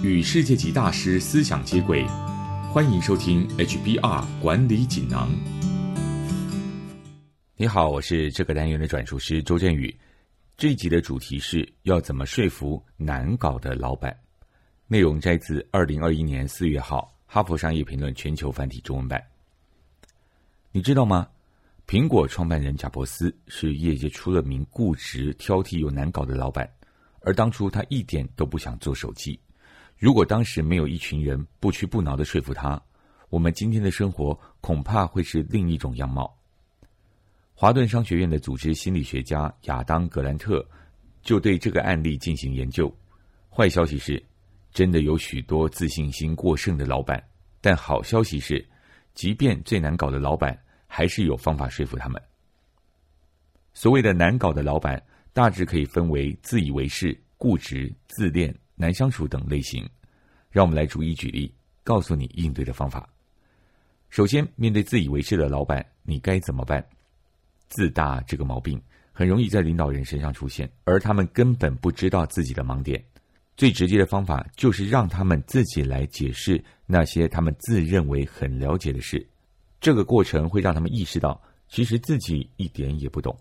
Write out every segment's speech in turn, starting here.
与世界级大师思想接轨，欢迎收听 HBR 管理锦囊。你好，我是这个单元的转述师周振宇。这一集的主题是要怎么说服难搞的老板。内容摘自二零二一年四月号《哈佛商业评论》全球繁体中文版。你知道吗？苹果创办人贾伯斯是业界出了名固执、挑剔又难搞的老板，而当初他一点都不想做手机。如果当时没有一群人不屈不挠的说服他，我们今天的生活恐怕会是另一种样貌。华顿商学院的组织心理学家亚当·格兰特就对这个案例进行研究。坏消息是，真的有许多自信心过剩的老板；但好消息是，即便最难搞的老板。还是有方法说服他们。所谓的难搞的老板，大致可以分为自以为是、固执、自恋、难相处等类型。让我们来逐一举例，告诉你应对的方法。首先，面对自以为是的老板，你该怎么办？自大这个毛病很容易在领导人身上出现，而他们根本不知道自己的盲点。最直接的方法就是让他们自己来解释那些他们自认为很了解的事。这个过程会让他们意识到，其实自己一点也不懂。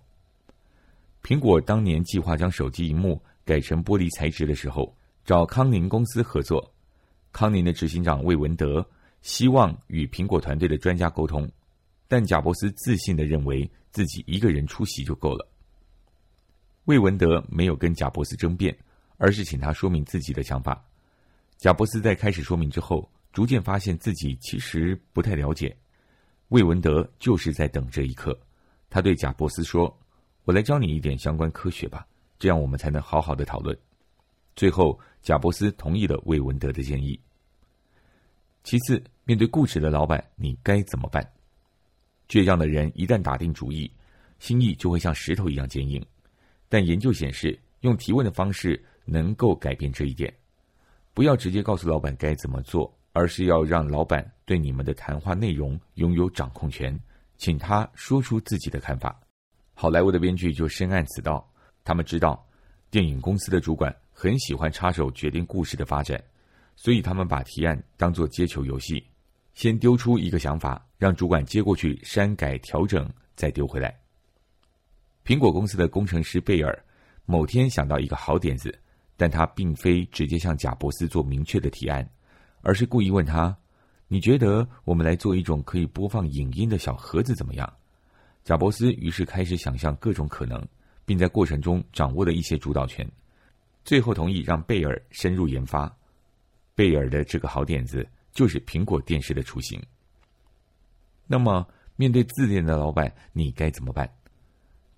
苹果当年计划将手机荧幕改成玻璃材质的时候，找康宁公司合作。康宁的执行长魏文德希望与苹果团队的专家沟通，但贾伯斯自信的认为自己一个人出席就够了。魏文德没有跟贾伯斯争辩，而是请他说明自己的想法。贾伯斯在开始说明之后，逐渐发现自己其实不太了解。魏文德就是在等这一刻，他对贾伯斯说：“我来教你一点相关科学吧，这样我们才能好好的讨论。”最后，贾伯斯同意了魏文德的建议。其次，面对固执的老板，你该怎么办？倔强的人一旦打定主意，心意就会像石头一样坚硬。但研究显示，用提问的方式能够改变这一点。不要直接告诉老板该怎么做。而是要让老板对你们的谈话内容拥有掌控权，请他说出自己的看法。好莱坞的编剧就深谙此道，他们知道电影公司的主管很喜欢插手决定故事的发展，所以他们把提案当作接球游戏，先丢出一个想法，让主管接过去删改调整，再丢回来。苹果公司的工程师贝尔某天想到一个好点子，但他并非直接向贾伯斯做明确的提案。而是故意问他：“你觉得我们来做一种可以播放影音的小盒子怎么样？”贾伯斯于是开始想象各种可能，并在过程中掌握了一些主导权，最后同意让贝尔深入研发。贝尔的这个好点子就是苹果电视的雏形。那么，面对自恋的老板，你该怎么办？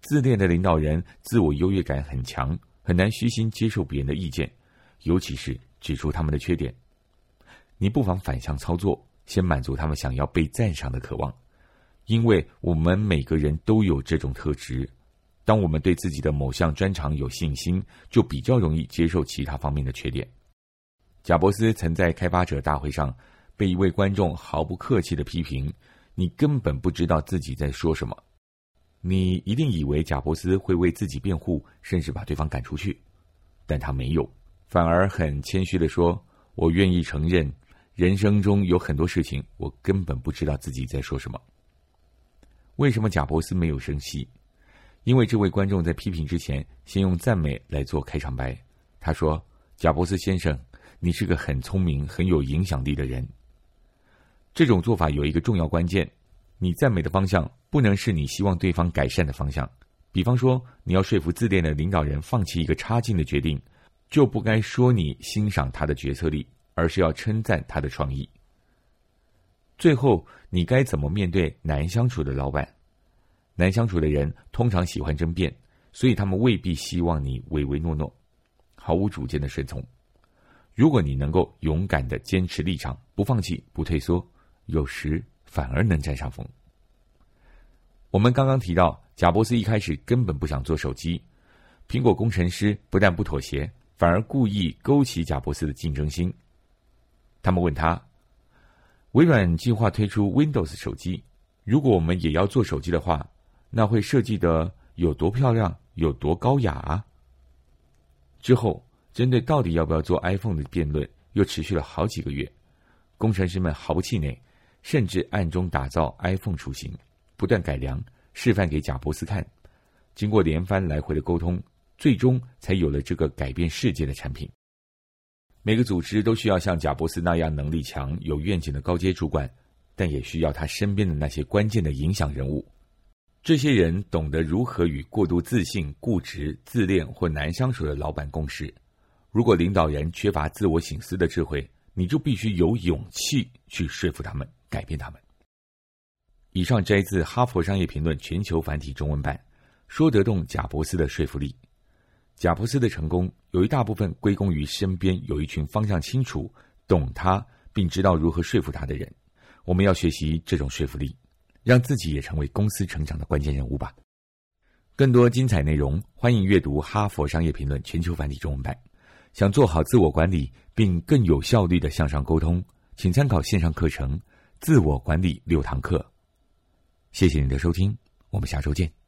自恋的领导人自我优越感很强，很难虚心接受别人的意见，尤其是指出他们的缺点。你不妨反向操作，先满足他们想要被赞赏的渴望，因为我们每个人都有这种特质。当我们对自己的某项专长有信心，就比较容易接受其他方面的缺点。贾伯斯曾在开发者大会上被一位观众毫不客气的批评：“你根本不知道自己在说什么。”你一定以为贾伯斯会为自己辩护，甚至把对方赶出去，但他没有，反而很谦虚的说：“我愿意承认。”人生中有很多事情，我根本不知道自己在说什么。为什么贾伯斯没有生气？因为这位观众在批评之前，先用赞美来做开场白。他说：“贾伯斯先生，你是个很聪明、很有影响力的人。”这种做法有一个重要关键：你赞美的方向不能是你希望对方改善的方向。比方说，你要说服自恋的领导人放弃一个差劲的决定，就不该说你欣赏他的决策力。而是要称赞他的创意。最后，你该怎么面对难相处的老板？难相处的人通常喜欢争辩，所以他们未必希望你唯唯诺诺、毫无主见的顺从。如果你能够勇敢的坚持立场，不放弃、不退缩，有时反而能占上风。我们刚刚提到，贾伯斯一开始根本不想做手机，苹果工程师不但不妥协，反而故意勾起贾伯斯的竞争心。他们问他：“微软计划推出 Windows 手机，如果我们也要做手机的话，那会设计的有多漂亮，有多高雅？”啊？”之后，针对到底要不要做 iPhone 的辩论又持续了好几个月。工程师们毫不气馁，甚至暗中打造 iPhone 雏形，不断改良，示范给贾伯斯看。经过连番来回的沟通，最终才有了这个改变世界的产品。每个组织都需要像贾伯斯那样能力强、有愿景的高阶主管，但也需要他身边的那些关键的影响人物。这些人懂得如何与过度自信、固执、自恋或难相处的老板共事。如果领导人缺乏自我省思的智慧，你就必须有勇气去说服他们、改变他们。以上摘自《哈佛商业评论》全球繁体中文版，说得动贾伯斯的说服力。贾伯斯的成功有一大部分归功于身边有一群方向清楚、懂他并知道如何说服他的人。我们要学习这种说服力，让自己也成为公司成长的关键人物吧。更多精彩内容，欢迎阅读《哈佛商业评论》全球繁体中文版。想做好自我管理，并更有效率的向上沟通，请参考线上课程《自我管理六堂课》。谢谢您的收听，我们下周见。